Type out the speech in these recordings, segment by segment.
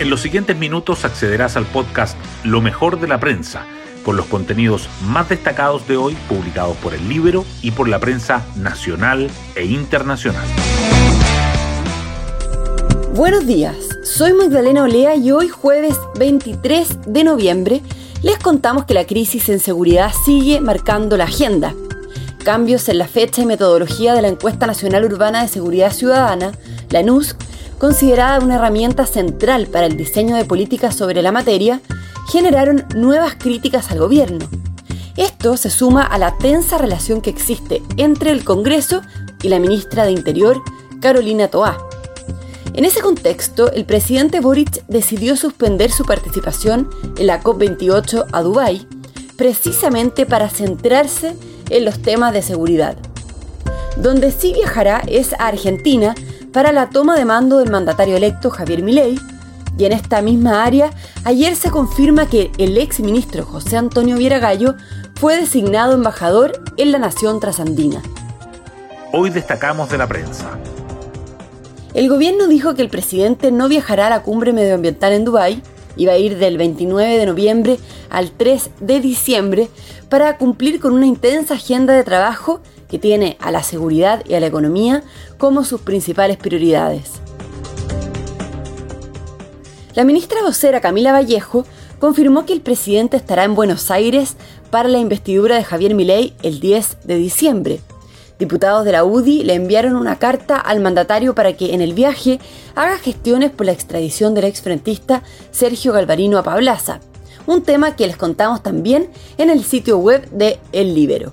En los siguientes minutos accederás al podcast Lo mejor de la prensa, con los contenidos más destacados de hoy publicados por el Libro y por la prensa nacional e internacional. Buenos días, soy Magdalena Olea y hoy jueves 23 de noviembre les contamos que la crisis en seguridad sigue marcando la agenda. Cambios en la fecha y metodología de la Encuesta Nacional Urbana de Seguridad Ciudadana, la NUSC, considerada una herramienta central para el diseño de políticas sobre la materia, generaron nuevas críticas al gobierno. Esto se suma a la tensa relación que existe entre el Congreso y la ministra de Interior, Carolina Toá. En ese contexto, el presidente Boric decidió suspender su participación en la COP28 a Dubái, precisamente para centrarse en los temas de seguridad. Donde sí viajará es a Argentina para la toma de mando del mandatario electo Javier Milei, y en esta misma área, ayer se confirma que el ex ministro José Antonio Vieragallo fue designado embajador en la nación trasandina. Hoy destacamos de la prensa. El gobierno dijo que el presidente no viajará a la cumbre medioambiental en Dubái, iba a ir del 29 de noviembre al 3 de diciembre para cumplir con una intensa agenda de trabajo que tiene a la seguridad y a la economía como sus principales prioridades. La ministra vocera Camila Vallejo confirmó que el presidente estará en Buenos Aires para la investidura de Javier Milei el 10 de diciembre. Diputados de la UDI le enviaron una carta al mandatario para que en el viaje haga gestiones por la extradición del exfrentista Sergio Galvarino a Pablaza, un tema que les contamos también en el sitio web de El Libero.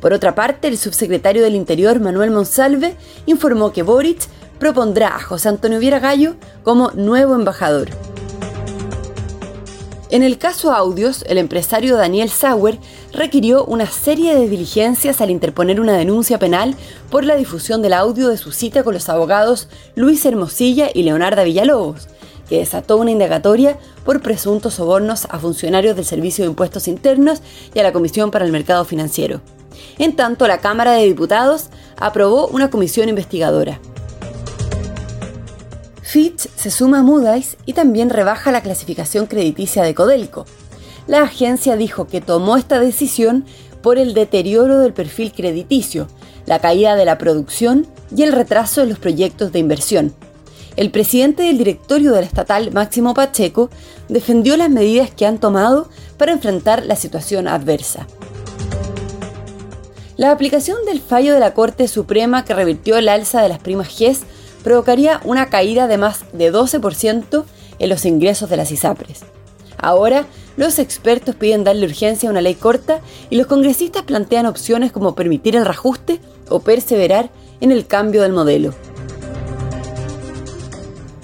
Por otra parte, el subsecretario del Interior, Manuel Monsalve, informó que Boric propondrá a José Antonio Viera Gallo como nuevo embajador. En el caso Audios, el empresario Daniel Sauer requirió una serie de diligencias al interponer una denuncia penal por la difusión del audio de su cita con los abogados Luis Hermosilla y Leonardo Villalobos, que desató una indagatoria por presuntos sobornos a funcionarios del Servicio de Impuestos Internos y a la Comisión para el Mercado Financiero. En tanto, la Cámara de Diputados aprobó una comisión investigadora. Fitch se suma a Moody's y también rebaja la clasificación crediticia de Codelco. La agencia dijo que tomó esta decisión por el deterioro del perfil crediticio, la caída de la producción y el retraso en los proyectos de inversión. El presidente del directorio del estatal, Máximo Pacheco, defendió las medidas que han tomado para enfrentar la situación adversa. La aplicación del fallo de la Corte Suprema que revirtió el alza de las primas GES provocaría una caída de más de 12% en los ingresos de las ISAPRES. Ahora, los expertos piden darle urgencia a una ley corta y los congresistas plantean opciones como permitir el reajuste o perseverar en el cambio del modelo.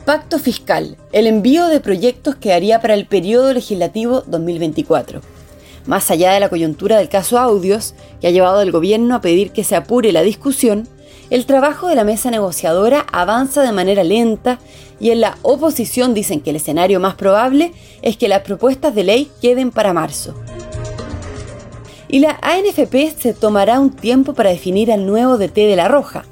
Pacto fiscal. El envío de proyectos quedaría para el periodo legislativo 2024. Más allá de la coyuntura del caso Audios, que ha llevado al gobierno a pedir que se apure la discusión, el trabajo de la mesa negociadora avanza de manera lenta y en la oposición dicen que el escenario más probable es que las propuestas de ley queden para marzo. Y la ANFP se tomará un tiempo para definir al nuevo DT de La Roja.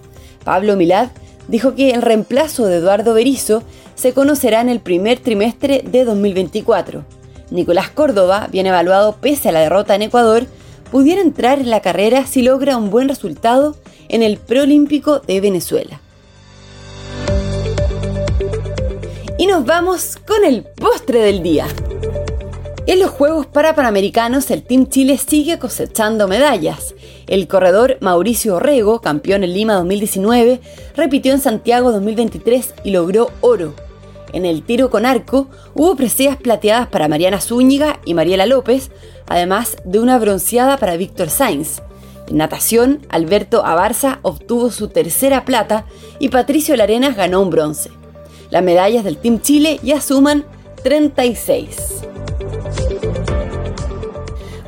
Pablo Milad dijo que el reemplazo de Eduardo Berizo se conocerá en el primer trimestre de 2024. Nicolás Córdoba, bien evaluado pese a la derrota en Ecuador, pudiera entrar en la carrera si logra un buen resultado en el preolímpico de Venezuela. Y nos vamos con el postre del día. En los Juegos para Panamericanos, el Team Chile sigue cosechando medallas. El corredor Mauricio Orrego, campeón en Lima 2019, repitió en Santiago 2023 y logró oro. En el tiro con arco hubo preseas plateadas para Mariana Zúñiga y Mariela López, además de una bronceada para Víctor Sainz. En natación, Alberto Abarza obtuvo su tercera plata y Patricio Larenas ganó un bronce. Las medallas del Team Chile ya suman 36.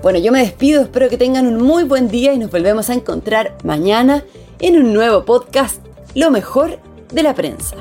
Bueno, yo me despido, espero que tengan un muy buen día y nos volvemos a encontrar mañana en un nuevo podcast, Lo mejor de la prensa.